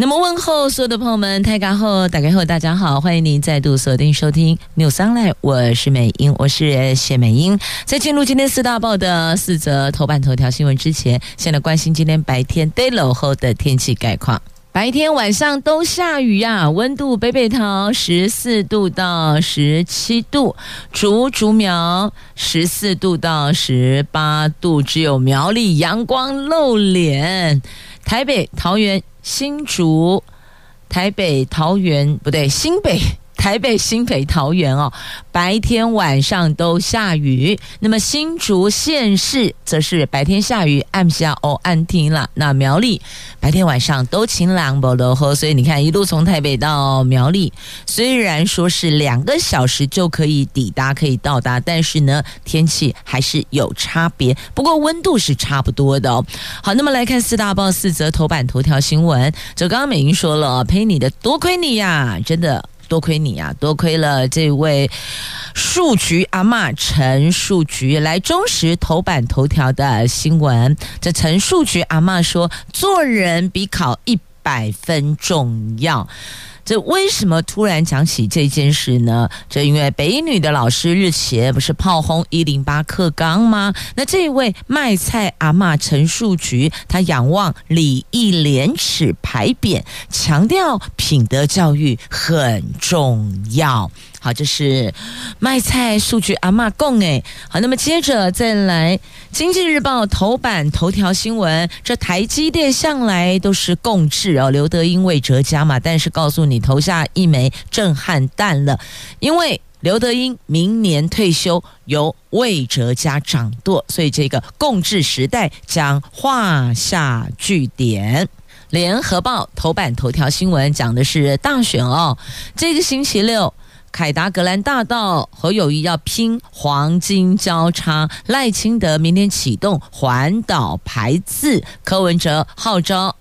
那么问候所有的朋友们，大家好，大家好，大家好，欢迎您再度锁定收听 News Online，我是美英，我是谢美英。在进入今天四大报的四则头版头条新闻之前，先来关心今天白天 day 楼后的天气概况。白天晚上都下雨呀、温度北北桃十四度到十七度，竹竹苗十四度到十八度，只有苗栗阳光露脸，台北桃园。新竹、台北、桃园不对，新北。台北、新北、桃园哦，白天晚上都下雨。那么新竹县市则是白天下雨，暗下哦暗停了。那苗栗白天晚上都晴朗不落后，所以你看一路从台北到苗栗，虽然说是两个小时就可以抵达、可以到达，但是呢天气还是有差别。不过温度是差不多的哦。好，那么来看四大报四则头版头条新闻。就刚刚美英说了，陪你的多亏你呀，真的。多亏你啊！多亏了这位树菊阿嬷陈树菊来忠实头版头条的新闻。这陈树菊阿嬷说：“做人比考一百分重要。”这为什么突然讲起这件事呢？这因为北女的老师日前不是炮轰一零八克刚吗？那这位卖菜阿嬷陈树菊，她仰望礼义廉耻牌匾，强调品德教育很重要。好，这是卖菜数据阿嬷讲诶。好，那么接着再来，《经济日报》头版头条新闻，这台积电向来都是共治哦，刘德英为哲家嘛，但是告诉你投下一枚震撼弹了，因为刘德英明年退休，由魏哲家掌舵，所以这个共治时代将画下句点。《联合报》头版头条新闻讲的是大选哦，这个星期六。凯达格兰大道，何友谊要拼黄金交叉，赖清德明天启动环岛排字，柯文哲号召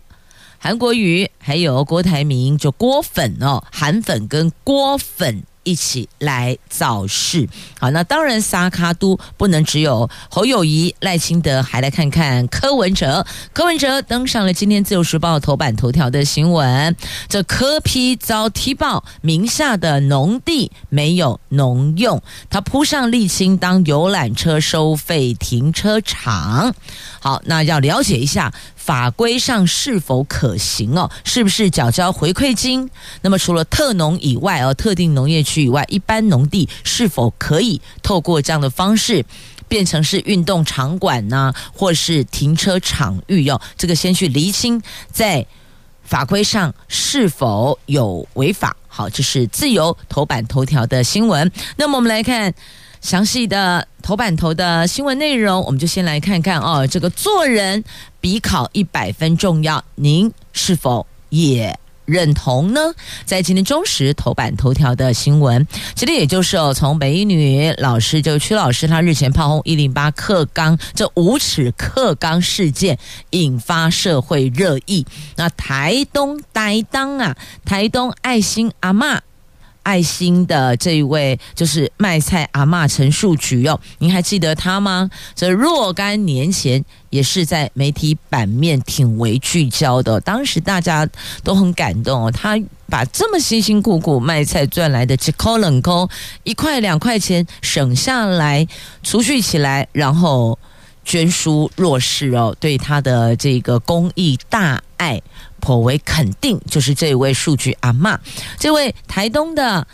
韩国瑜还有郭台铭，就郭粉哦，韩粉跟郭粉。一起来造势，好，那当然撒卡都不能只有侯友谊、赖清德，还来看看柯文哲。柯文哲登上了今天自由时报头版头条的新闻，这柯批遭踢爆名下的农地没有农用，他铺上沥青当游览车收费停车场。好，那要了解一下。法规上是否可行哦？是不是缴交回馈金？那么除了特农以外哦，特定农业区以外，一般农地是否可以透过这样的方式变成是运动场馆呢，或是停车场域哦？这个先去厘清，在法规上是否有违法？好，这是自由头版头条的新闻。那么我们来看。详细的头版头的新闻内容，我们就先来看看哦。这个做人比考一百分重要，您是否也认同呢？在今天中时头版头条的新闻，其实也就是哦，从美女老师就曲老师，他日前炮轰一零八课纲这无耻课纲事件，引发社会热议。那台东呆当啊，台东爱心阿嬷。爱心的这一位就是卖菜阿嬷陈树菊哦，您还记得他吗？这若干年前也是在媒体版面挺为聚焦的，当时大家都很感动哦。他把这么辛辛苦苦卖菜赚来的几块冷空一块两块钱省下来储蓄起来，然后捐书弱势哦，对他的这个公益大爱。颇为肯定，就是这位数据阿嬷，这位台东的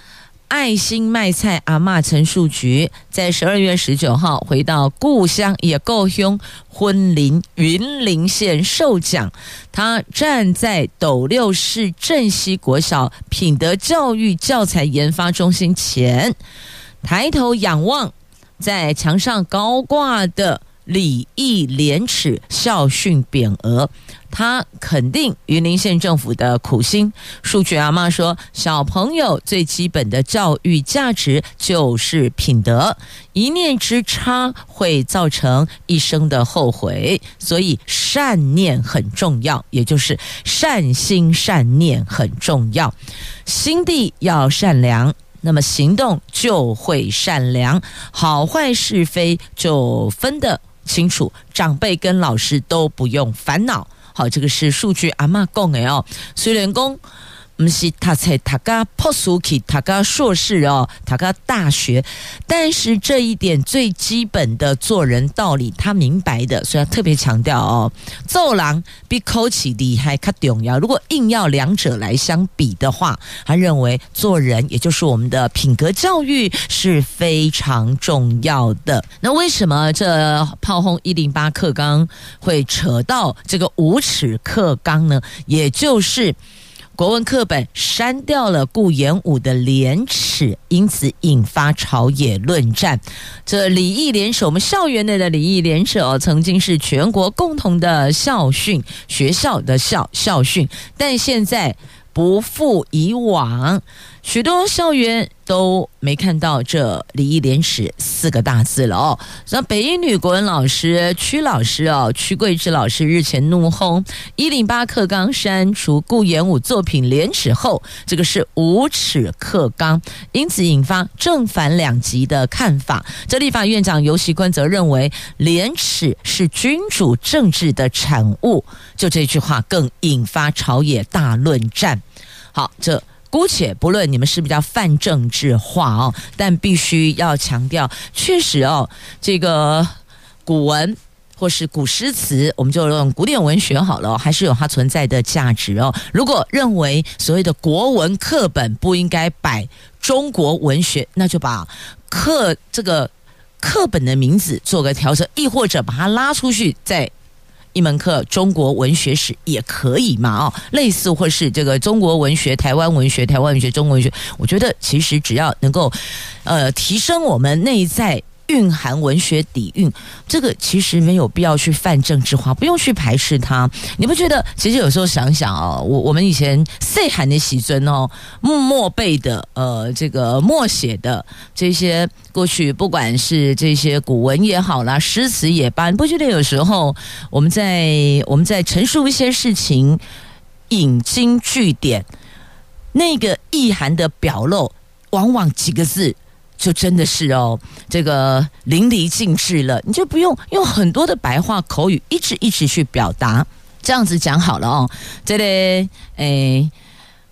爱心卖菜阿嬷陈树菊，在十二月十九号回到故乡也够凶，婚林云林县受奖。他站在斗六市镇西国小品德教育教材研发中心前，抬头仰望，在墙上高挂的礼义廉耻、孝训匾额。他肯定云林县政府的苦心。数据阿妈说，小朋友最基本的教育价值就是品德，一念之差会造成一生的后悔，所以善念很重要，也就是善心善念很重要，心地要善良，那么行动就会善良，好坏是非就分得清楚，长辈跟老师都不用烦恼。好，这个是数据阿嬷供的哦。虽然讲不是他才他个博士去，他个硕士哦，他个大学，但是这一点最基本的做人道理，他明白的，所以他特别强调哦，做人比考试厉害较重要。如果硬要两者来相比的话，他认为做人，也就是我们的品格教育是非常重要的。那为什么这炮轰一零八课纲会扯到这个无耻课纲呢？也就是。国文课本删掉了顾炎武的廉耻，因此引发朝野论战。这礼义廉耻，我们校园内的礼义廉耻哦，曾经是全国共同的校训，学校的校校训，但现在不复以往。许多校园都没看到这礼义廉耻四个大字了哦。那北一女国文老师屈老师哦，屈桂芝老师日前怒轰一零八课纲删除顾炎武作品廉耻后，这个是无耻课纲，因此引发正反两极的看法。这立法院长游锡堃则认为廉耻是君主政治的产物，就这句话更引发朝野大论战。好，这。姑且不论你们是不是叫泛政治化哦，但必须要强调，确实哦，这个古文或是古诗词，我们就用古典文学好了，还是有它存在的价值哦。如果认为所谓的国文课本不应该摆中国文学，那就把课这个课本的名字做个调整，亦或者把它拉出去再。一门课中国文学史也可以嘛？哦，类似或是这个中国文学、台湾文学、台湾文学、中国文学，我觉得其实只要能够，呃，提升我们内在。蕴含文学底蕴，这个其实没有必要去泛政治化，不用去排斥它。你不觉得？其实有时候想想哦，我我们以前岁寒的习尊哦，默背的呃，这个默写的这些过去，不管是这些古文也好啦，诗词也罢，你不觉得有时候我们在我们在陈述一些事情，引经据典，那个意涵的表露，往往几个字。就真的是哦，这个淋漓尽致了，你就不用用很多的白话口语一直一直去表达，这样子讲好了哦。这里诶，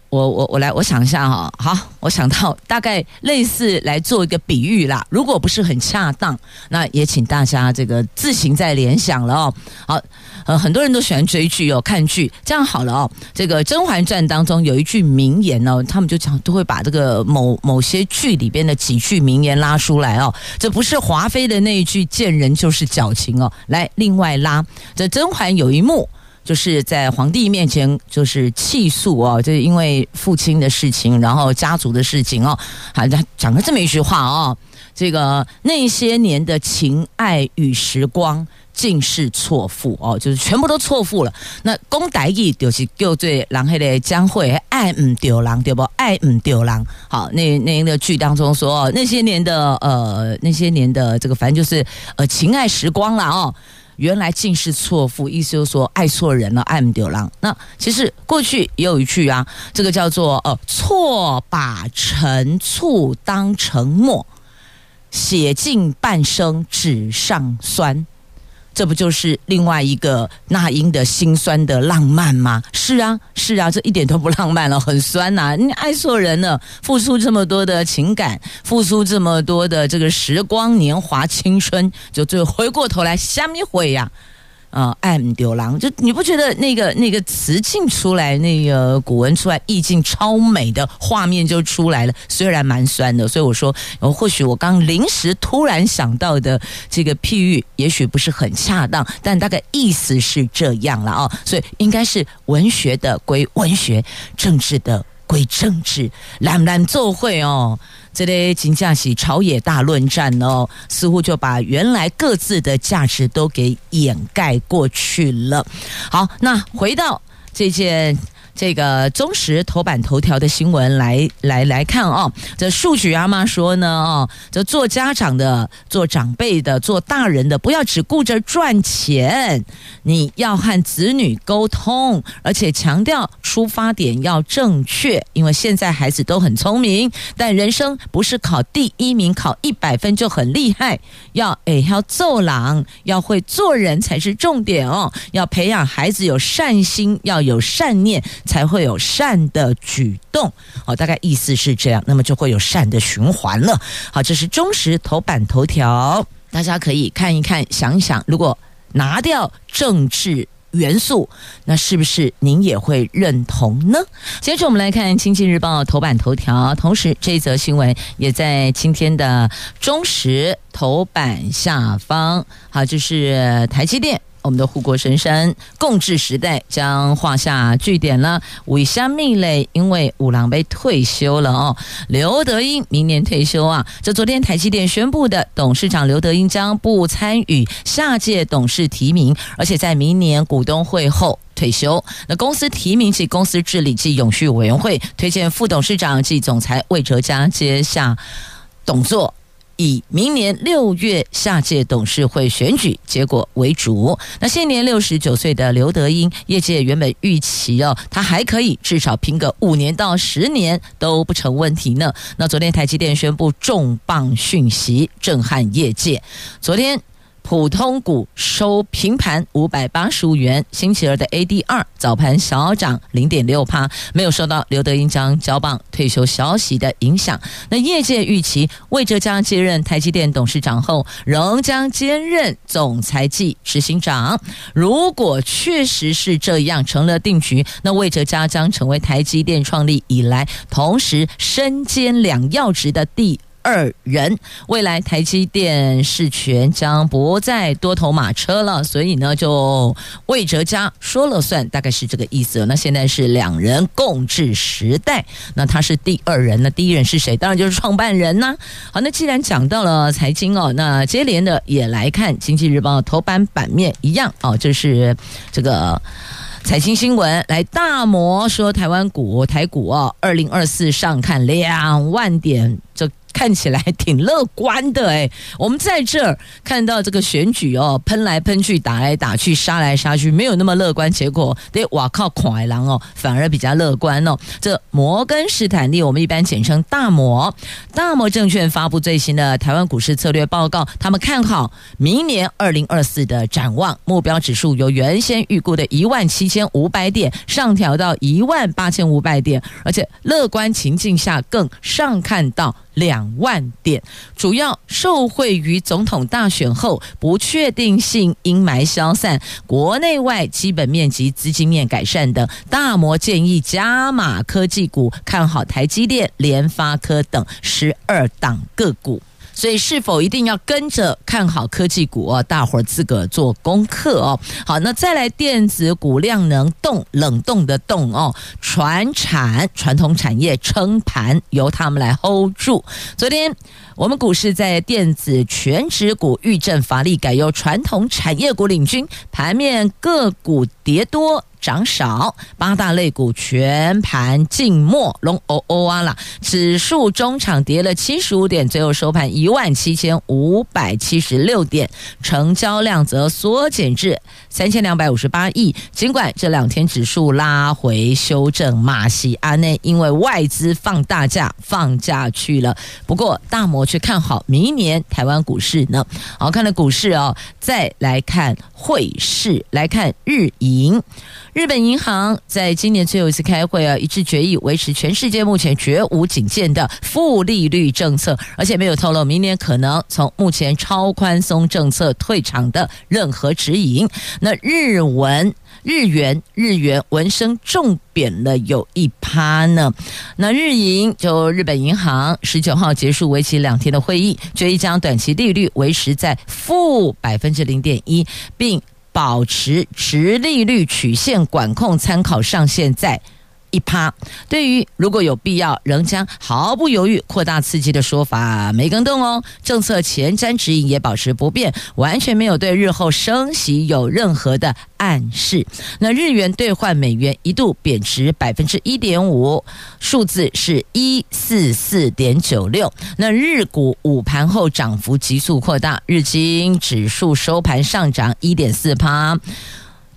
我我我来，我想一下哈，好，我想到大概类似来做一个比喻啦。如果不是很恰当，那也请大家这个自行再联想了哦。好。呃，很多人都喜欢追剧哦，看剧。这样好了哦，这个《甄嬛传》当中有一句名言哦，他们就讲都会把这个某某些剧里边的几句名言拉出来哦。这不是华妃的那一句“见人就是矫情”哦，来另外拉。这甄嬛有一幕就是在皇帝面前就是泣诉哦，就是因为父亲的事情，然后家族的事情哦，好像讲了这么一句话哦，这个那些年的情爱与时光。尽是错付哦，就是全部都错付了。那讲台语就是叫做人黑的将会爱唔丢人对不？爱唔丢人。好，那那个剧当中说那些年的呃那些年的这个反正就是呃情爱时光了哦，原来尽是错付，意思就是说爱错人了，爱唔丢人。那其实过去也有一句啊，这个叫做呃错把陈醋当成墨，写尽半生纸上酸。这不就是另外一个那英的心酸的浪漫吗？是啊，是啊，这一点都不浪漫了，很酸呐、你爱错人了，付出这么多的情感，付出这么多的这个时光、年华、青春，就最后回过头来，虾米毁呀？爱唔丢人，就你不觉得那个那个词境出来，那个古文出来，意境超美的画面就出来了，虽然蛮酸的。所以我说，或许我刚临时突然想到的这个譬喻，也许不是很恰当，但大概意思是这样了啊。所以应该是文学的归文学，政治的归政治，蓝蓝奏会哦，这类金价是朝野大论战哦，似乎就把原来各自的价值都给掩盖过去了。好，那回到这件。这个中时头版头条的新闻来来来看哦，这数据阿妈说呢哦，这做家长的、做长辈的、做大人的，不要只顾着赚钱，你要和子女沟通，而且强调出发点要正确，因为现在孩子都很聪明，但人生不是考第一名、考一百分就很厉害，要诶要做人，要会做人才是重点哦，要培养孩子有善心，要有善念。才会有善的举动，好，大概意思是这样，那么就会有善的循环了。好，这是中时头版头条，大家可以看一看，想一想，如果拿掉政治元素，那是不是您也会认同呢？接着我们来看《经济日报》头版头条，同时这则新闻也在今天的中时头版下方。好，就是台积电。我们的护国神山共治时代将画下句点了。为虾米嘞？因为五郎被退休了哦。刘德英明年退休啊。这昨天台积电宣布的，董事长刘德英将不参与下届董事提名，而且在明年股东会后退休。那公司提名及公司治理及永续委员会推荐副董事长及总裁魏哲嘉接下董座。以明年六月下届董事会选举结果为主。那现年六十九岁的刘德英，业界原本预期哦，他还可以至少拼个五年到十年都不成问题呢。那昨天台积电宣布重磅讯息，震撼业界。昨天。普通股收平盘五百八十五元，星期二的 ADR 早盘小涨零点六趴，没有受到刘德英将交棒退休消息的影响。那业界预期魏哲家接任台积电董事长后，仍将兼任总裁及执行长。如果确实是这样成了定局，那魏哲家将成为台积电创立以来同时身兼两要职的第。二人，未来台积电事权将不再多头马车了，所以呢，就魏哲家说了算，大概是这个意思。那现在是两人共治时代，那他是第二人，那第一人是谁？当然就是创办人呢。好，那既然讲到了财经哦，那接连的也来看《经济日报》头版版面一样哦，就是这个财经新闻。来，大摩说台湾股台股哦，二零二四上看两万点这。看起来挺乐观的哎，我们在这儿看到这个选举哦，喷来喷去，打来打去，杀来杀去，没有那么乐观。结果对，哇靠，狂海狼哦，反而比较乐观哦。这摩根士坦利，我们一般简称大摩，大摩证券发布最新的台湾股市策略报告，他们看好明年二零二四的展望，目标指数由原先预估的一万七千五百点上调到一万八千五百点，而且乐观情境下更上看到。两万点，主要受惠于总统大选后不确定性阴霾消散，国内外基本面及资金面改善等。大摩建议加码科技股，看好台积电、联发科等十二档个股。所以，是否一定要跟着看好科技股哦？大伙儿自个做功课哦。好，那再来电子股量能动冷冻的冻哦，传产传统产业撑盘，由他们来 hold 住。昨天我们股市在电子权值股遇震乏力，改由传统产业股领军，盘面个股跌多。涨少，八大类股全盘静默，龙哦哦啊啦！指数中场跌了七十五点，最后收盘一万七千五百七十六点，成交量则缩减至三千两百五十八亿。尽管这两天指数拉回修正，马西阿内因为外资放大假放假去了，不过大摩却看好明年台湾股市呢。好看的股市哦，再来看汇市，来看日银。日本银行在今年最后一次开会啊，一致决议维持全世界目前绝无仅见的负利率政策，而且没有透露明年可能从目前超宽松政策退场的任何指引。那日文、日元、日元闻声重贬了有一趴呢。那日银就日本银行十九号结束为期两天的会议，决议将短期利率维持在负百分之零点一，并。保持持利率曲线管控参考上限在一趴。对于如果有必要，仍将毫不犹豫扩大刺激的说法没更动哦。政策前瞻指引也保持不变，完全没有对日后升息有任何的暗示。那日元兑换美元一度贬值百分之一点五，数字是一四四点九六。那日股午盘后涨幅急速扩大，日经指数收盘上涨一点四趴，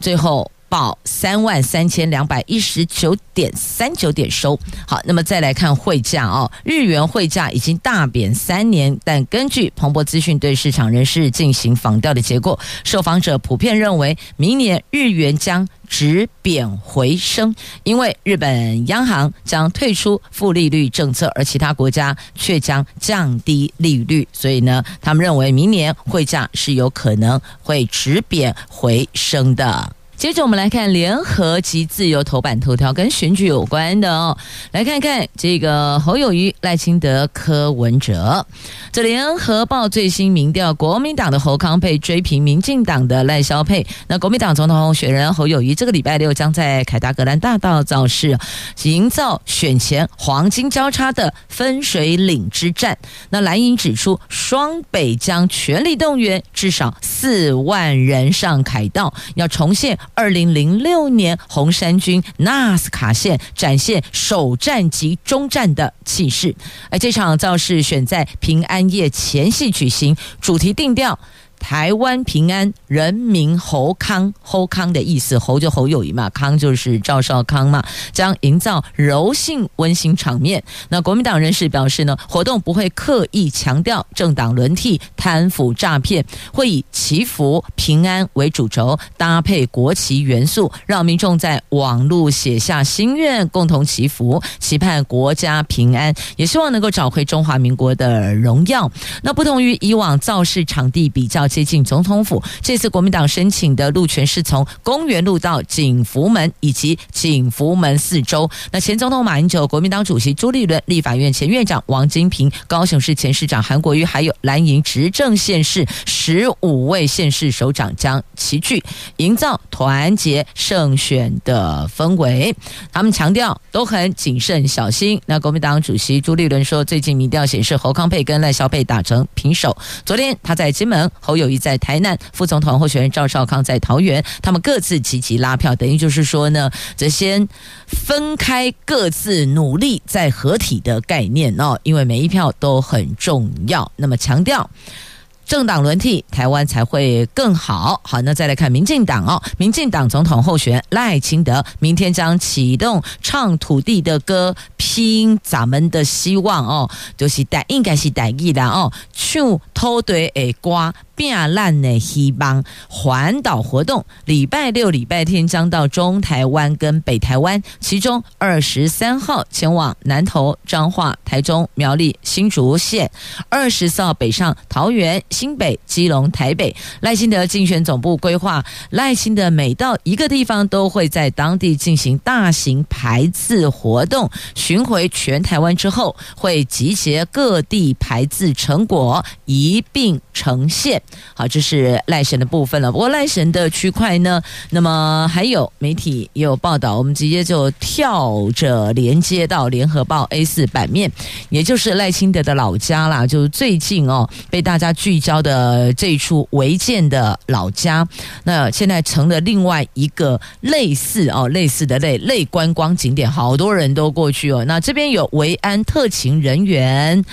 最后。报三万三千两百一十九点三九点收。好，那么再来看汇价哦，日元汇价已经大贬三年，但根据彭博资讯对市场人士进行访调的结果，受访者普遍认为，明年日元将止贬回升，因为日本央行将退出负利率政策，而其他国家却将降低利率，所以呢，他们认为明年汇价是有可能会止贬回升的。接着我们来看联合及自由头版头条跟选举有关的哦，来看看这个侯友谊、赖清德、柯文哲。这联合报最新民调，国民党的侯康配追平民进党的赖萧配。那国民党总统候选人侯友谊这个礼拜六将在凯达格兰大道造势，营造选前黄金交叉的分水岭之战。那蓝营指出，双北将全力动员至少四万人上凯道，要重现。二零零六年红衫军纳斯卡线展现首战及终战的气势，而这场造势选在平安夜前夕举行，主题定调。台湾平安，人民侯康，侯康的意思，侯就侯友谊嘛，康就是赵少康嘛，将营造柔性温馨场面。那国民党人士表示呢，活动不会刻意强调政党轮替、贪腐诈骗，会以祈福平安为主轴，搭配国旗元素，让民众在网路写下心愿，共同祈福，期盼国家平安，也希望能够找回中华民国的荣耀。那不同于以往造势场地比较。接近总统府，这次国民党申请的路权是从公园路到景福门以及景福门四周。那前总统马英九、国民党主席朱立伦、立法院前院长王金平、高雄市前市长韩国瑜，还有蓝营执政县市十五位县市首长将齐聚，营造团结胜选的氛围。他们强调都很谨慎小心。那国民党主席朱立伦说，最近民调显示侯康佩跟赖萧佩打成平手。昨天他在金门侯友。友宜在台南，副总统候选人赵少康在桃园，他们各自积极拉票，等于就是说呢，这先分开各自努力再合体的概念哦，因为每一票都很重要。那么强调。政党轮替，台湾才会更好。好，那再来看民进党哦，民进党总统候选赖清德明天将启动唱土地的歌，拼咱们的希望哦，就是带应该是带意的哦，唱土地的歌。变烂的希望环岛活动，礼拜六、礼拜天将到中台湾跟北台湾，其中二十三号前往南投、彰化、台中、苗栗、新竹县，二十四号北上桃园、新北、基隆、台北。赖清德竞选总部规划，赖清德每到一个地方，都会在当地进行大型排字活动，巡回全台湾之后，会集结各地排字成果，一并呈现。好，这是赖神的部分了。不过赖神的区块呢，那么还有媒体也有报道，我们直接就跳着连接到联合报 A 四版面，也就是赖清德的老家啦。就是最近哦，被大家聚焦的这一处违建的老家，那现在成了另外一个类似哦，类似的类类观光景点，好多人都过去哦。那这边有维安特勤人员，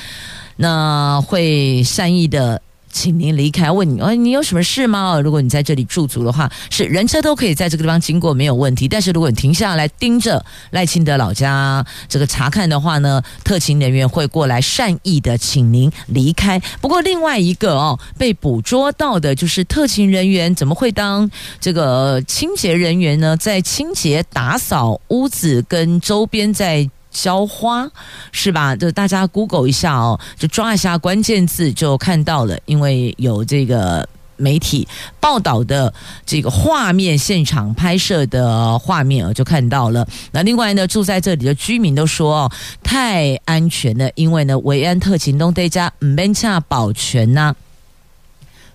那会善意的。请您离开。问你，哦，你有什么事吗？如果你在这里驻足的话，是人车都可以在这个地方经过，没有问题。但是如果你停下来盯着赖清德老家这个查看的话呢，特勤人员会过来善意的请您离开。不过另外一个哦，被捕捉到的就是特勤人员怎么会当这个清洁人员呢？在清洁打扫屋子跟周边在。浇花是吧？就大家 Google 一下哦，就抓一下关键字就看到了，因为有这个媒体报道的这个画面，现场拍摄的画面啊，就看到了。那另外呢，住在这里的居民都说哦，太安全了，因为呢，维安特勤都在家，唔免恰保全呐。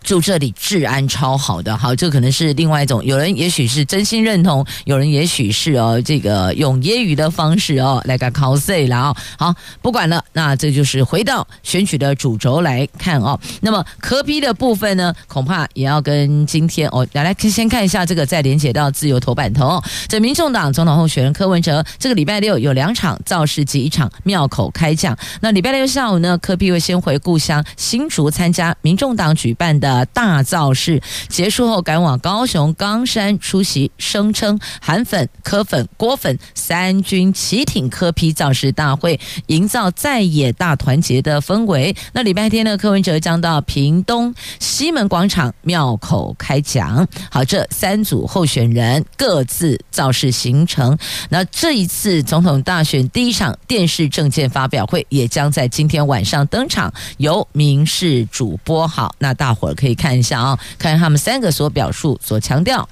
住这里治安超好的。好，这可能是另外一种，有人也许是真心认同，有人也许是哦，这个用揶揄的方式哦来个 cos 了哦。好，不管了，那这就是回到选举的主轴来看哦。那么柯 P 的部分呢，恐怕也要跟今天哦，来来先看一下这个，再连接到自由头版头。这民众党总统候选人柯文哲，这个礼拜六有两场造势及一场庙口开讲。那礼拜六下午呢，柯 P 会先回故乡新竹参加民众党举办的大造势，结束后赶往高雄冈山出席声称韩粉、柯粉、郭粉三军齐挺柯批造势大会，营造在野大团结的氛围。那礼拜天呢，柯文哲将到屏东西门广场庙口开讲。好，这三组候选人各自造势行程。那这一次总统大选第一场电视政见发表会也将在今天晚上登场，由民视主播。好，那大伙儿可以可以看一下啊、看他们三个所表述、所强调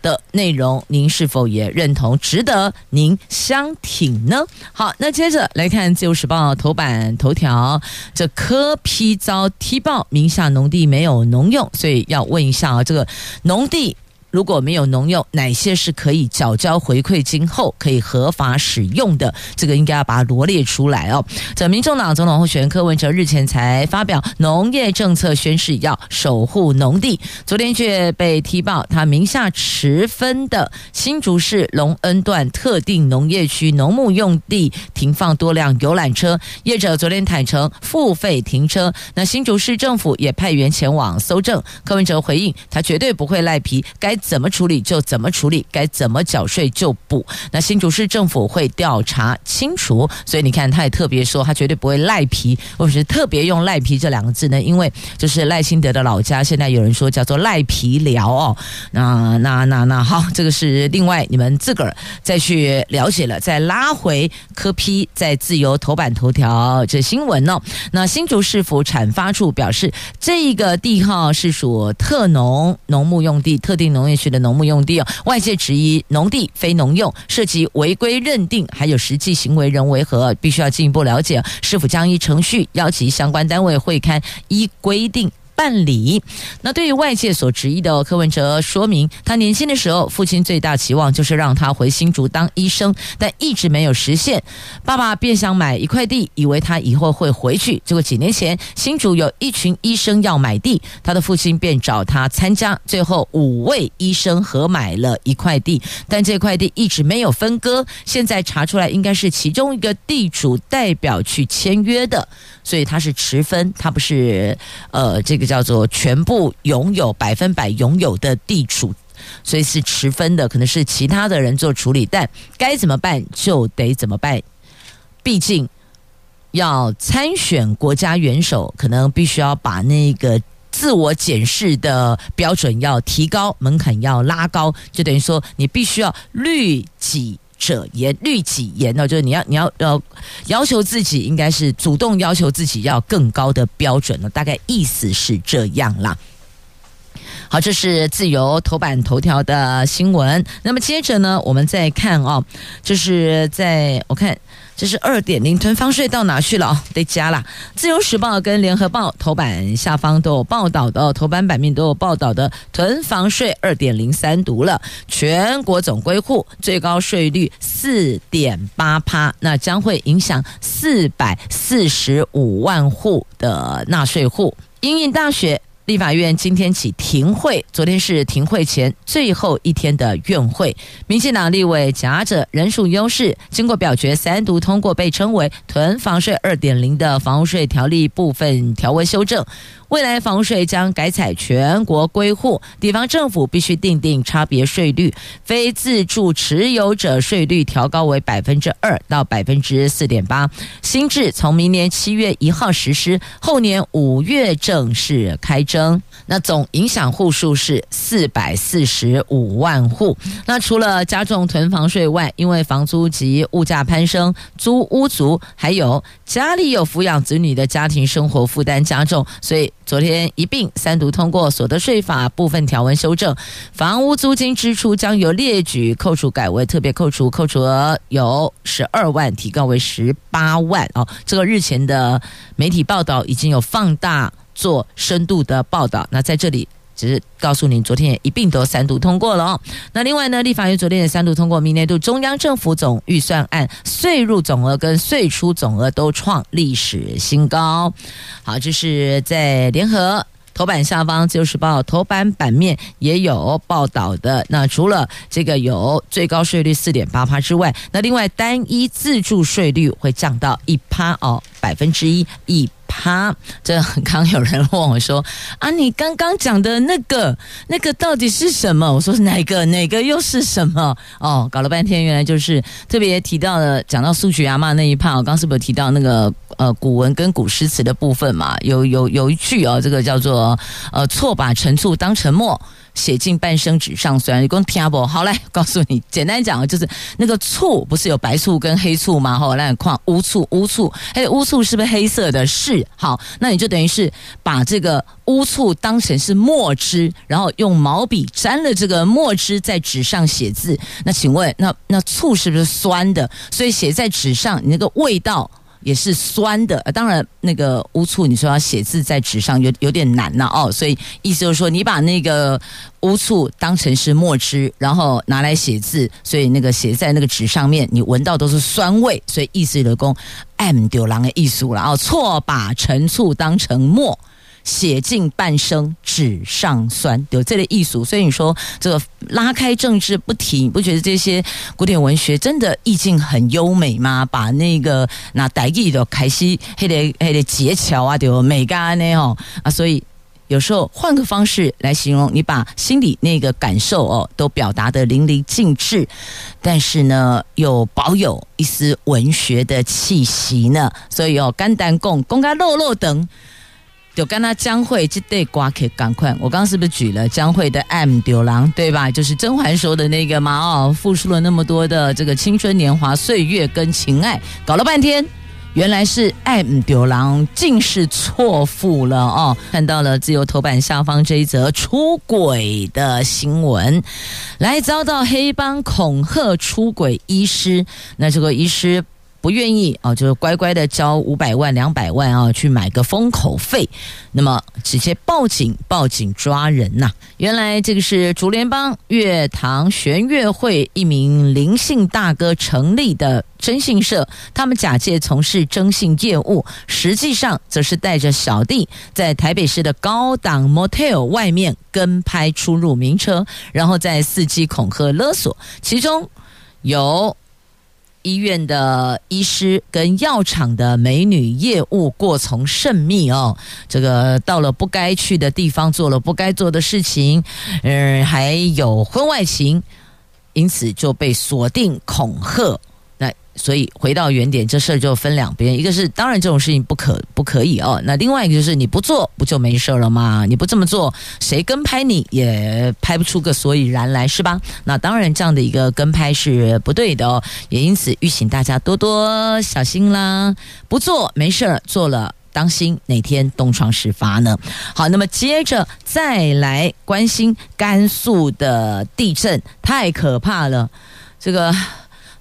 的内容，您是否也认同，值得您相挺呢？好，那接着来看《自由时报》头版头条，这科批遭踢爆名下农地没有农用，所以要问一下啊，这个农地。如果没有农用，哪些是可以缴交回馈金后可以合法使用的？这个应该要把它罗列出来哦。这民众党总统候选人柯文哲日前才发表农业政策宣示，要守护农地，昨天却被踢爆，他名下持分的新竹市隆恩段特定农业区农牧用地停放多辆游览车，业者昨天坦承付费停车，那新竹市政府也派员前往搜证。柯文哲回应，他绝对不会赖皮，该。怎么处理就怎么处理，该怎么缴税就补。那新竹市政府会调查清楚，所以你看，他也特别说，他绝对不会赖皮。为什么是特别用赖皮这两个字呢？因为就是赖清德的老家，现在有人说叫做赖皮寮哦。那那那那好，这个是另外你们自个儿再去了解了，再拉回科批在自由头版头条这新闻哦。那新竹市府产发处表示，这一个地号是属特农农牧用地，特定农。业区的农牧用地，外界质疑农地非农用，涉及违规认定，还有实际行为人为何，必须要进一步了解。是否将依程序邀集相关单位会刊，依规定办理。那对于外界所质疑的柯文哲说明，他年轻的时候，父亲最大期望就是让他回新竹当医生，但一直没有实现。爸爸便想买一块地，以为他以后会回去。结果几年前，新竹有一群医生要买地，他的父亲便找他参加，最后五位医生合买了一块地，但这块地一直没有分割。现在查出来，应该是其中一个地主代表去签约的。所以他是持分，他不是呃，这个叫做全部拥有百分百拥有的地主，所以是持分的，可能是其他的人做处理，但该怎么办就得怎么办。毕竟要参选国家元首，可能必须要把那个自我检视的标准要提高，门槛要拉高，就等于说你必须要律己。者言，律己言呢，就是你要你要要要求自己，应该是主动要求自己要更高的标准了。大概意思是这样啦。好，这是自由头版头条的新闻。那么接着呢，我们再看哦，就是在我看。这是二点零囤房税到哪去了？得加了。自由时报跟联合报头版下方都有报道的，头版版面都有报道的。囤房税二点零三读了，全国总归户最高税率四点八趴，那将会影响四百四十五万户的纳税户。因应大学。立法院今天起停会，昨天是停会前最后一天的院会。民进党立委夹着人数优势，经过表决三读通过，被称为“囤房税二点零”的房屋税条例部分条文修正。未来房税将改采全国归户，地方政府必须订定差别税率，非自住持有者税率调高为百分之二到百分之四点八。新制从明年七月一号实施，后年五月正式开征。那总影响户数是四百四十五万户。那除了加重囤房税外，因为房租及物价攀升，租屋族还有家里有抚养子女的家庭生活负担加重，所以。昨天一并三读通过所得税法部分条文修正，房屋租金支出将由列举扣除改为特别扣除，扣除额由十二万提高为十八万哦。这个日前的媒体报道已经有放大做深度的报道。那在这里。只是告诉你，昨天也一并都三读通过了哦。那另外呢，立法院昨天也三读通过明年度中央政府总预算案，税入总额跟税出总额都创历史新高。好，这是在联合头版下方，《自由时报》头版版面也有报道的。那除了这个有最高税率四点八趴之外，那另外单一自住税率会降到一趴哦，百分之一一。哈，这刚有人问我说：“啊，你刚刚讲的那个那个到底是什么？”我说：“哪个哪个又是什么？”哦，搞了半天，原来就是特别提到了讲到数学阿嬷那一趴。我刚是不是提到那个呃古文跟古诗词的部分嘛？有有有一句哦，这个叫做呃“错把陈醋当成墨”。写进半生纸上酸，你光听不？好，来告诉你，简单讲就是那个醋不是有白醋跟黑醋吗？好，来看乌醋，乌醋，哎，乌醋是不是黑色的？是。好，那你就等于是把这个乌醋当成是墨汁，然后用毛笔沾了这个墨汁在纸上写字。那请问，那那醋是不是酸的？所以写在纸上，你那个味道。也是酸的，当然那个污醋，你说要写字在纸上有有点难呐哦，所以意思就是说，你把那个污醋当成是墨汁，然后拿来写字，所以那个写在那个纸上面，你闻到都是酸味，所以意思就是说，M 丢狼的艺术了哦，错把陈醋当成墨。写尽半生纸上酸，有这类艺术，所以你说这个拉开政治不提，你不觉得这些古典文学真的意境很优美吗？把那个那台语的开始，黑的黑的结桥啊，对美干呢哦啊，所以有时候换个方式来形容，你把心里那个感受哦都表达得淋漓尽致，但是呢又保有一丝文学的气息呢，所以哦肝胆共，公开落落等。就跟他江蕙这对瓜可以赶快，我刚刚是不是举了江蕙的 M 丢郎对吧？就是甄嬛说的那个嘛哦，付出了那么多的这个青春年华岁月跟情爱，搞了半天，原来是 M 丢郎竟是错付了哦。看到了自由头版下方这一则出轨的新闻，来遭到黑帮恐吓出轨医师，那这个医师。不愿意啊，就是乖乖的交五百万、两百万啊，去买个封口费，那么直接报警，报警抓人呐、原来这个是竹联帮乐堂弦乐会一名林姓大哥成立的征信社，他们假借从事征信业务，实际上则是带着小弟在台北市的高档 motel 外面跟拍出入名车，然后再伺机恐吓勒索，其中有。医院的医师跟药厂的美女业务过从甚密哦，这个到了不该去的地方做了不该做的事情，嗯，还有婚外情，因此就被锁定恐吓。所以回到原点，这事儿就分两边，一个是当然这种事情不可不可以哦，那另外一个就是你不做不就没事了吗？你不这么做，谁跟拍你也拍不出个所以然来，是吧？那当然这样的一个跟拍是不对的哦，也因此吁请大家多多小心啦，不做没事，做了当心哪天东窗事发呢？好，那么接着再来关心甘肃的地震，太可怕了，这个。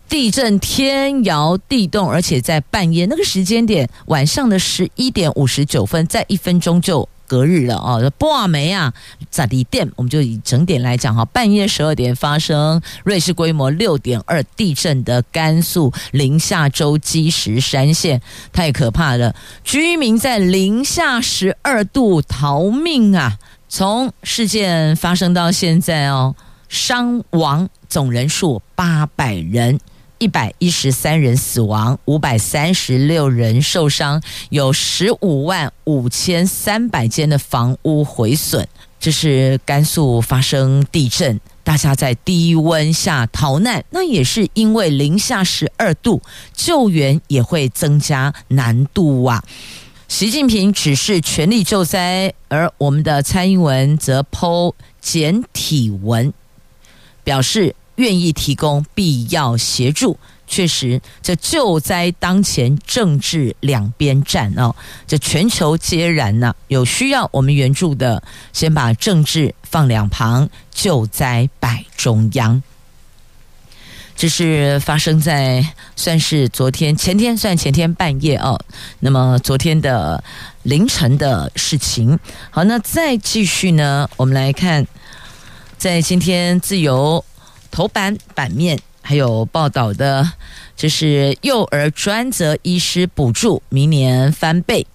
地震天摇地动，而且在半夜那个时间点，晚上的十一点五十九分，在一分钟就隔日了哦。半暝啊，在地电，我们就以整点来讲哈，半夜十二点发生瑞士规模六点二地震的甘肃临夏州积石山县，太可怕了，居民在零下十二度逃命啊！从事件发生到现在哦，伤亡总人数八百人。一百一十三人死亡，五百三十六人受伤，有十五万五千三百间的房屋毁损。这是甘肃发生地震，大家在低温下逃难，那也是因为零下十二度，救援也会增加难度啊。习近平指示全力救灾，而我们的蔡英文则剖简体文表示。愿意提供必要协助，确实，这救灾当前，政治两边站哦，这全球皆然呢、有需要我们援助的，先把政治放两旁，救灾摆中央。这是发生在算是昨天前天算前天半夜哦，那么昨天的凌晨的事情。好，那再继续呢，我们来看，在今天自由头版版面还有报道的，这是幼儿专责医师补助明年翻倍。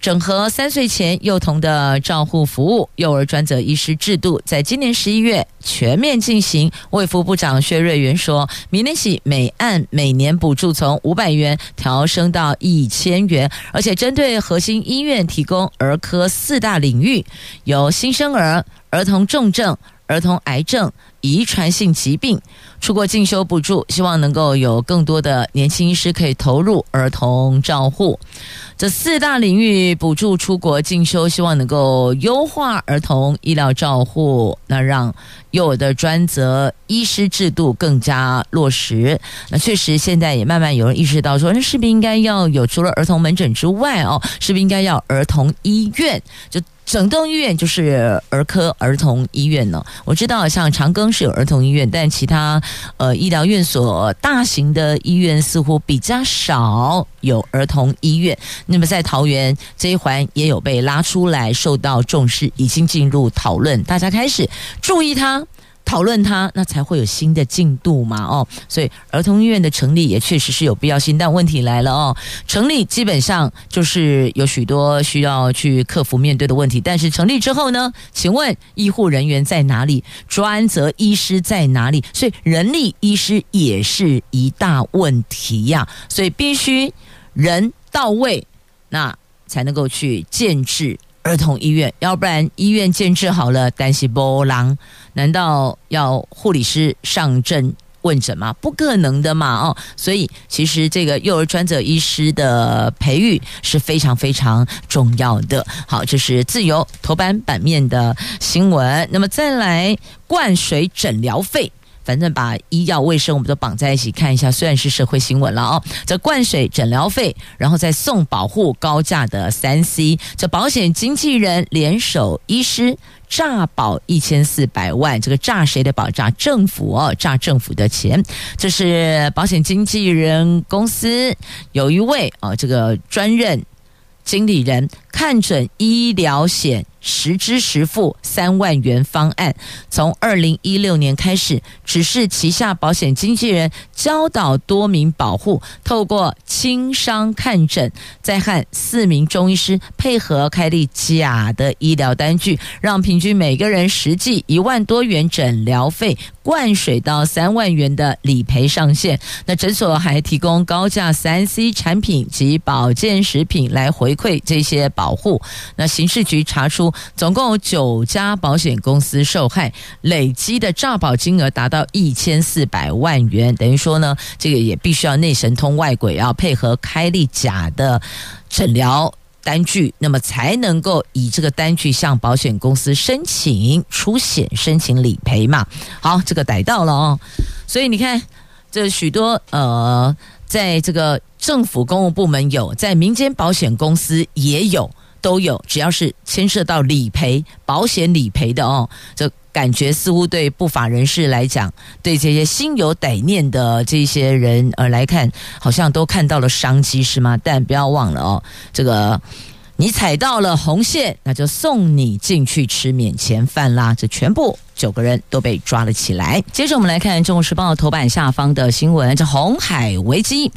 整合三岁前幼童的照护服务，幼儿专责医师制度在今年十一月全面进行。卫福部长薛瑞元说，明年起每案每年补助从五百元调升到一千元，而且针对核心医院提供儿科四大领域，有新生儿、儿童重症、儿童癌症、遗传性疾病。出国进修补助，希望能够有更多的年轻医师可以投入儿童照护。这四大领域补助出国进修，希望能够优化儿童医疗照护，那让幼儿的专责医师制度更加落实。那确实，现在也慢慢有人意识到说，那是不是应该要有除了儿童门诊之外哦，是不是应该要儿童医院？就整栋医院就是儿科儿童医院呢？我知道像长庚是有儿童医院，但其他呃医疗院所大型的医院似乎比较少有儿童医院。那么在桃园这一环也有被拉出来受到重视，已经进入讨论，大家开始注意它。讨论它，那才会有新的进度嘛？哦，所以儿童医院的成立也确实是有必要性，但问题来了哦，成立基本上就是有许多需要去克服面对的问题，但是成立之后呢？请问医护人员在哪里？专责医师在哪里？所以人力医师也是一大问题呀，所以必须人到位，那才能够去建制。儿童医院，要不然医院建制好了，但是没人，难道要护理师上阵问诊吗？不可能的嘛！哦，所以其实这个幼儿专责医师的培育是非常非常重要的。好，这是自由头版版面的新闻。那么再来，灌水诊疗费。反正把医药卫生我们都绑在一起看一下，虽然是社会新闻了哦。这灌水诊疗费，然后再送保护高价的三 C，这保险经纪人联手医师诈保一千四百万，这个诈谁的保？诈政府哦，诈政府的钱。这是保险经纪人公司有一位哦，这个专任经理人看准医疗险。实支实付三万元方案，从二零一六年开始，只是旗下保险经纪人教导多名保护，透过轻伤看诊，再和四名中医师配合开立假的医疗单据，让平均每个人实际一万多元诊疗费，灌水到三万元的理赔上限。那诊所还提供高价三 C 产品及保健食品来回馈这些保护。那刑事局查出。总共九家保险公司受害，累积的诈保金额达到一千四百万元。等于说呢，这个也必须要内神通外鬼，要配合开立假的诊疗单据，那么才能够以这个单据向保险公司申请出险、申请理赔嘛。好，这个逮到了哦。所以你看，这许多呃，在这个政府公务部门有，在民间保险公司也有。都有，只要是牵涉到理赔、保险理赔的哦，这感觉似乎对不法人士来讲，对这些心有歹念的这些人而来看，好像都看到了商机，是吗？但不要忘了哦，这个。你踩到了红线，那就送你进去吃免钱饭啦！这全部九个人都被抓了起来。接着我们来看《中国时报》头版下方的新闻：这红海危机，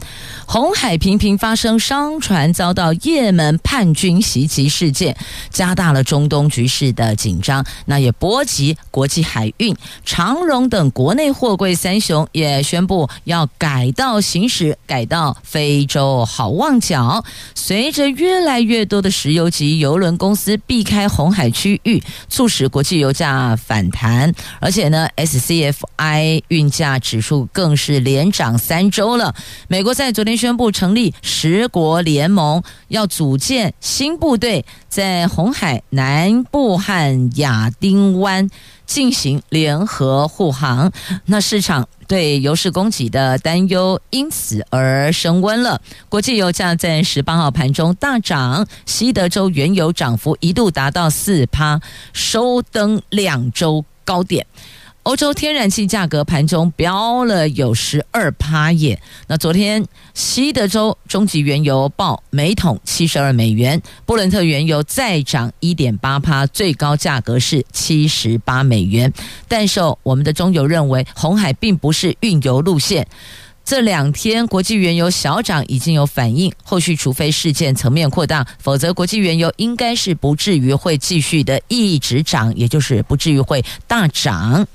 红海频频发生商船遭到也门叛军袭击事件，加大了中东局势的紧张，那也波及国际海运。长荣等国内货柜三雄也宣布要改道行驶，改到非洲好望角。随着越来越多的石油及油轮公司避开红海区域，促使国际油价反弹，而且呢，SCFI 运价指数更是连涨三周了。美国在昨天宣布成立十国联盟，要组建新部队，在红海南部和亚丁湾进行联合护航。那市场。对油市供给的担忧因此而升温了。国际油价在十八号盘中大涨，西德州原油涨幅一度达到四趴，收登两周高点。欧洲天然气价格盘中飙了有十二趴耶。那昨天西德州中级原油报每桶七十二美元，布伦特原油再涨一点八趴，最高价格是七十八美元。但是我们的中油认为，红海并不是运油路线。这两天国际原油小涨已经有反应，后续除非事件层面扩大，否则国际原油应该是不至于会继续的一直涨，也就是不至于会大涨。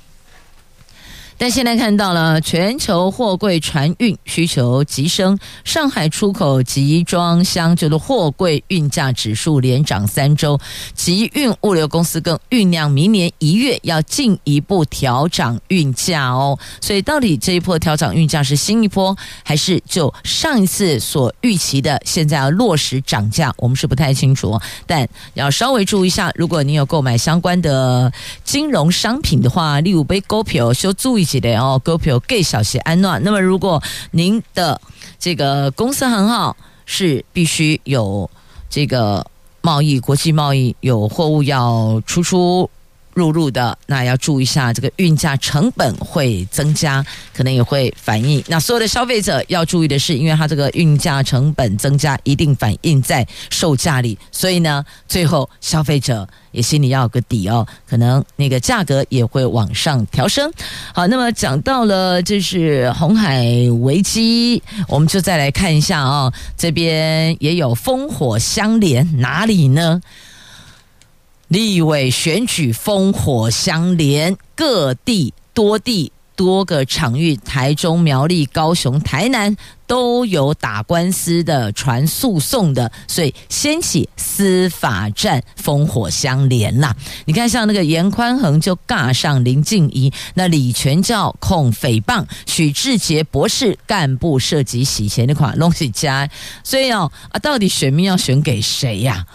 但现在看到了全球货柜船运需求急升，上海出口集装箱就是货柜运价指数连涨三周，集运物流公司更酝酿明年一月要进一步调涨运价哦。所以到底这一波调涨运价是新一波，还是就上一次所预期的现在要落实涨价？我们是不太清楚，但要稍微注意一下，如果你有购买相关的金融商品的话，例如杯股票，需要注意。记得哦，股票给小心安暖。那么，如果您的这个公司很好，是必须有这个贸易、国际贸易有货物要出出入入的，那要注意一下，这个运价成本会增加，可能也会反映。那所有的消费者要注意的是，因为它这个运价成本增加，一定反映在售价里，所以呢，最后消费者。也心里要有个底哦，可能那个价格也会往上调升。好，那么讲到了就是红海危机，我们就再来看一下啊、哦，这边也有烽火相连，哪里呢？立委选举烽火相连，各地多地。多个场域，台中、苗栗、高雄、台南都有打官司的、传诉讼的，所以掀起司法战，烽火相连呐。你看，像那个严宽恒就尬上林静怡，那李全教控诽谤，许志杰博士干部涉及洗钱的款东西加，所以哦啊，到底选民要选给谁呀？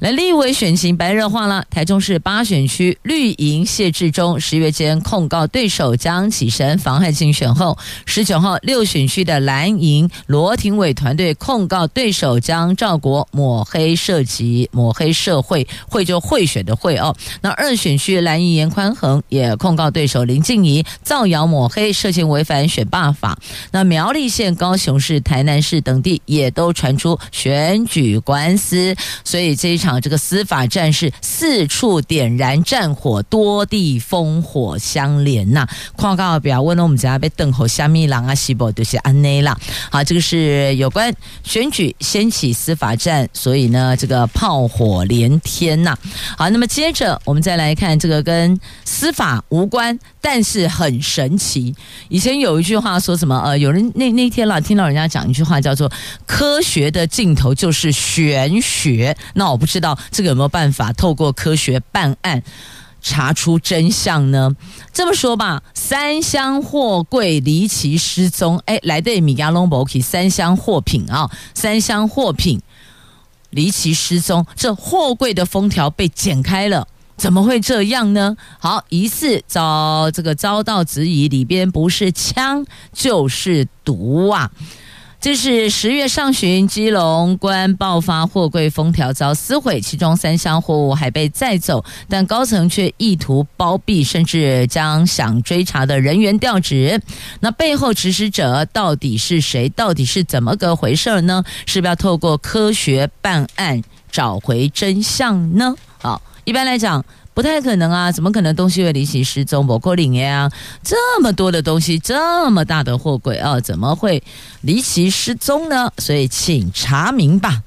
来，立委选情白热化了。台中市八选区绿营谢志忠十月间控告对手将起身妨害竞选后，十九号六选区的蓝营罗廷伟团队控告对手将赵国抹黑涉及抹黑社会会就贿选的贿哦。那二选区蓝营严宽恒也控告对手林静仪造谣抹黑涉嫌违反选罢法。那苗栗县、高雄市、台南市等地也都传出选举官司，所以这一场。这个司法战是四处点燃战火，多地烽火相连呐。况告表问了我们家被邓侯虾米郎啊西伯就是安内啦。好，这个是有关选举掀起司法战，所以呢，这个炮火连天呐。好，那么接着我们再来看这个跟司法无关，但是很神奇。以前有一句话说什么？呃，有人那那天啦，听到人家讲一句话叫做“科学的尽头就是玄学”。那我不知知道。这个有没有办法透过科学办案查出真相呢？这么说吧，三箱货柜离奇失踪，哎，来对米加隆博奇三箱货品啊，三箱货品离奇失踪，这货柜的封条被剪开了，怎么会这样呢？好，疑似遭这个遭到质疑，里边不是枪就是毒啊。这是十月上旬，基隆关爆发货柜封条遭撕毁，其中三箱货物还被载走，但高层却意图包庇，甚至将想追查的人员调职。那背后指使者到底是谁？到底是怎么个回事呢？是不是要透过科学办案找回真相呢？好，一般来讲。不太可能啊！怎么可能东西会离奇失踪？包括里面啊，这么多的东西，这么大的货柜啊，怎么会离奇失踪呢？所以，请查明吧。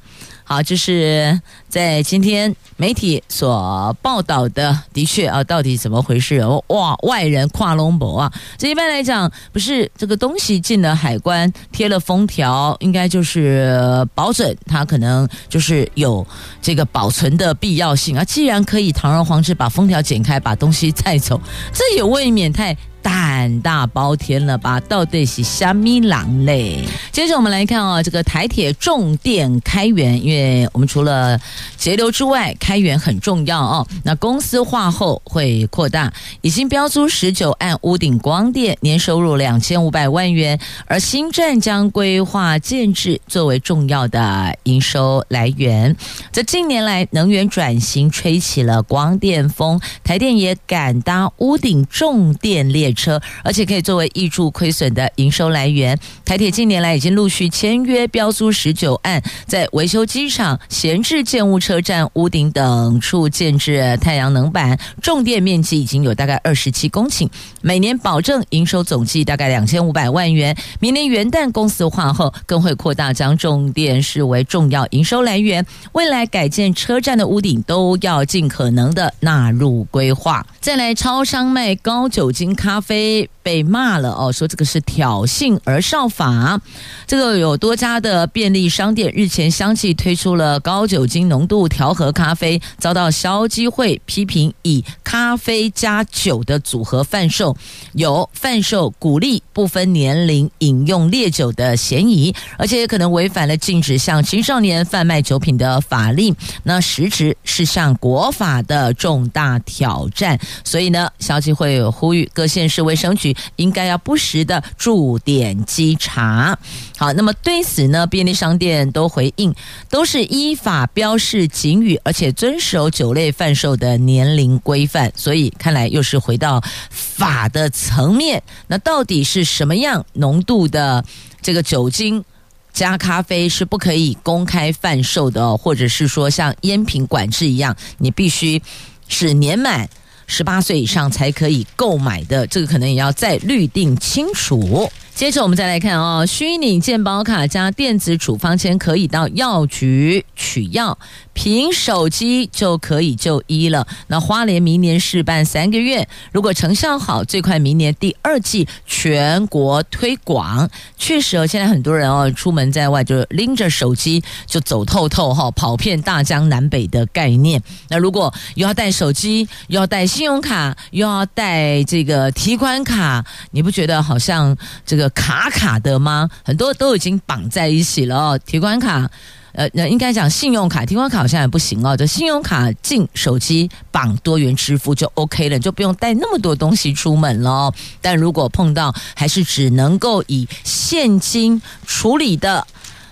好，这是在今天媒体所报道的，的确啊，到底怎么回事？哇，外人跨龙博啊！这一般来讲，不是这个东西进了海关贴了封条，应该就是保准它可能就是有这个保存的必要性啊。既然可以堂而皇之把封条剪开，把东西带走，这也未免太……胆大包天了吧？到底是虾米狼嘞？接着我们来看啊、哦，这个台铁重电开源，因为我们除了节流之外，开源很重要哦。那公司化后会扩大，已经标租十九案屋顶光电，年收入两千五百万元，而新站将规划建置作为重要的营收来源。在近年来能源转型吹起了光电风，台电也敢搭屋顶重电列车，而且可以作为挹注亏损的营收来源。台铁近年来已经陆续签约标租十九案，在维修机场、闲置建物车站屋顶等处建置太阳能板，重电面积已经有大概二十七公顷，每年保证营收总计大概两千五百万元。明年元旦公司化后，更会扩大将重电视为重要营收来源。未来改建车站的屋顶都要尽可能的纳入规划。再来，超商卖高酒精咖啡被骂了哦，说这个是挑衅而上法。这个有多家的便利商店日前相继推出了高酒精浓浓度调和咖啡，遭到消基会批评以咖啡加酒的组合贩售，有贩售鼓励不分年龄饮用烈酒的嫌疑，而且也可能违反了禁止向青少年贩卖酒品的法令。那实质是向国法的重大挑战。所以呢，消基会呼吁各县市卫生局应该要不时的驻点稽查。好，那么对此呢，便利商店都回应，都是依法标示警语，而且遵守酒类贩售的年龄规范。所以看来又是回到法的层面。那到底是什么样浓度的这个酒精加咖啡是不可以公开贩售的，或者是说像烟品管制一样，你必须是年满十八岁以上才可以购买的？这个可能也要再律定清楚。接着我们再来看哦，虚拟健保卡加电子处方签可以到药局取药，凭手机就可以就医了。那花莲明年试办三个月，如果成效好，最快明年第二季全国推广。确实哦，现在很多人哦，出门在外就拎着手机就走透透哈，跑遍大江南北的概念。那如果又要带手机，又要带信用卡，又要带这个提款卡，你不觉得好像这个？卡卡的吗？很多都已经绑在一起了哦。提款卡，呃，那应该讲信用卡，提款卡好像也不行哦。就信用卡进手机绑多元支付就 OK 了，就不用带那么多东西出门了。但如果碰到还是只能够以现金处理的。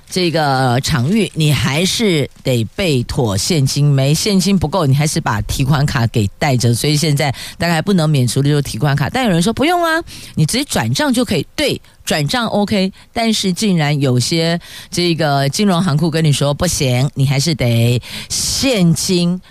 这个场域，你还是得备妥现金，没现金不够，你还是把提款卡给带着。所以现在大概不能免除的就是提款卡，但有人说不用啊，你直接转账就可以。对，转账 OK，但是竟然有些这个金融行库跟你说不行，你还是得现金。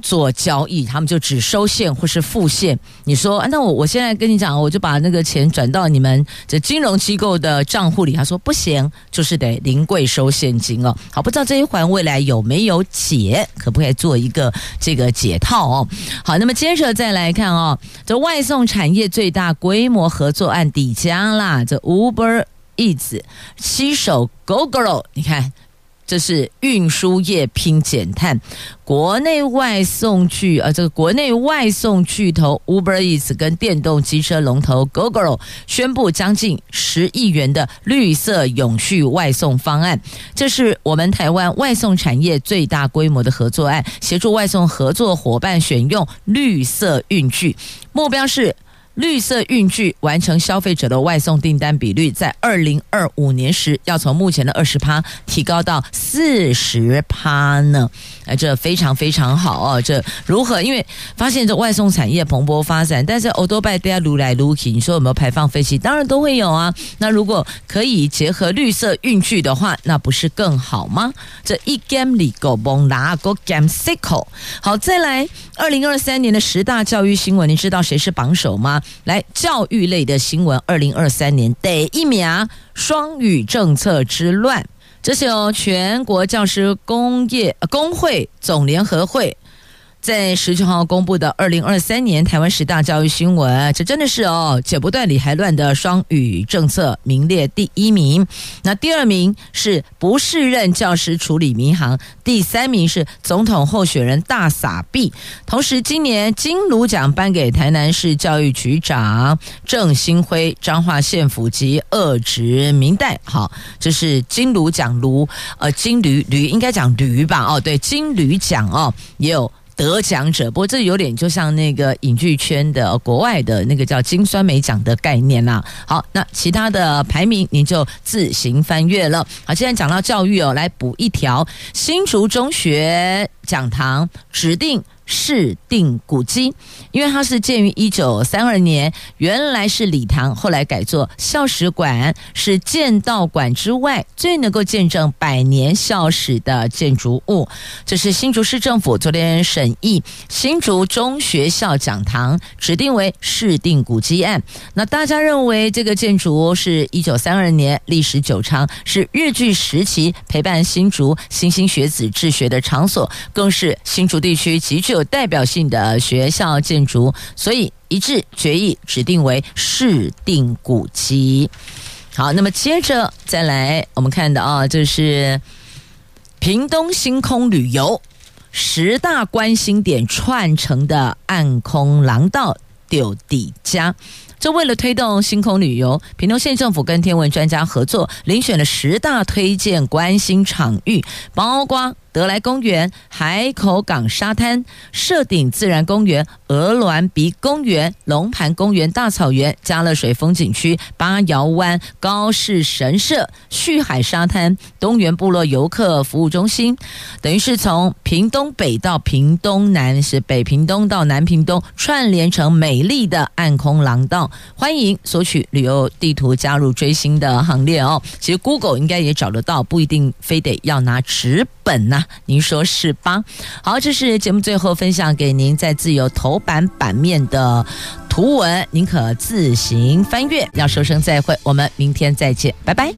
做交易，他们就只收现或是付现。你说，啊、那我我现在跟你讲，我就把那个钱转到你们这金融机构的账户里。他说不行，就是得临柜收现金哦。好，不知道这一环未来有没有解，可不可以做一个这个解套哦？好，那么接着再来看哦，这外送产业最大规模合作案底加啦，这 Uber Eats 携手 GoGo，你看。这是运输业拼减碳，国内外送巨呃，这个国内外送巨头 Uber Eats 跟电动机车龙头 Gogoro 宣布将近十亿元的绿色永续外送方案。这是我们台湾外送产业最大规模的合作案，协助外送合作伙伴选用绿色运具，目标是。绿色运具完成消费者的外送订单比率，在二零二五年时要从目前的二十趴提高到四十趴呢？哎，这非常非常好哦！这如何？因为发现这外送产业蓬勃发展，但是欧多拜大家撸来撸去，你说有没有排放废气？当然都会有啊。那如果可以结合绿色运具的话，那不是更好吗？这一 game 里个崩拿个 game cycle。好，再来二零二三年的十大教育新闻，你知道谁是榜首吗？来，教育类的新闻，二零二三年得一名，双语政策之乱。这是由全国教师工业工会总联合会在十九号公布的二零二三年台湾十大教育新闻，这真的是哦，剪不断理还乱的双语政策名列第一名。那第二名是不适任教师处理民航，第三名是总统候选人大撒币。同时，今年金炉奖颁给台南市教育局长郑新辉、彰化县府级二职民代。好，这是金炉奖卢，呃，金驴驴应该讲驴吧？哦，对，金驴奖哦，也有。得奖者，不过这有点就像那个影剧圈的国外的那个叫金酸梅奖的概念啦。好，那其他的排名您就自行翻阅了。好，现在讲到教育哦，来补一条：新竹中学讲堂指定。市定古迹，因为它是建于一九三二年，原来是礼堂，后来改作校史馆，是剑道馆之外最能够见证百年校史的建筑物。这是新竹市政府昨天审议新竹中学校讲堂指定为市定古迹案。那大家认为这个建筑是一九三二年，历史久长，是日据时期陪伴新竹新兴学子治学的场所，更是新竹地区极具有代表性的学校建筑，所以一致决议指定为市定古迹。好，那么接着再来，我们看的啊，就是屏东星空旅游十大观星点串成的暗空廊道丢底家。这为了推动星空旅游，屏东县政府跟天文专家合作，遴选了十大推荐观星场域，包括。德莱公园、海口港沙滩、社顶自然公园、鹅銮鼻公园、龙盘公园、大草原、加乐水风景区、八瑶湾、高士神社、旭海沙滩、东源部落游客服务中心，等于是从屏东北到屏东南，是北屏东到南屏东串联成美丽的暗空廊道。欢迎索取旅游地图，加入追星的行列哦。其实 Google 应该也找得到，不一定非得要拿纸本呐、您说是吧？好，这是节目最后分享给您在自由头版版面的图文，您可自行翻阅。要说声再会，我们明天再见，拜拜。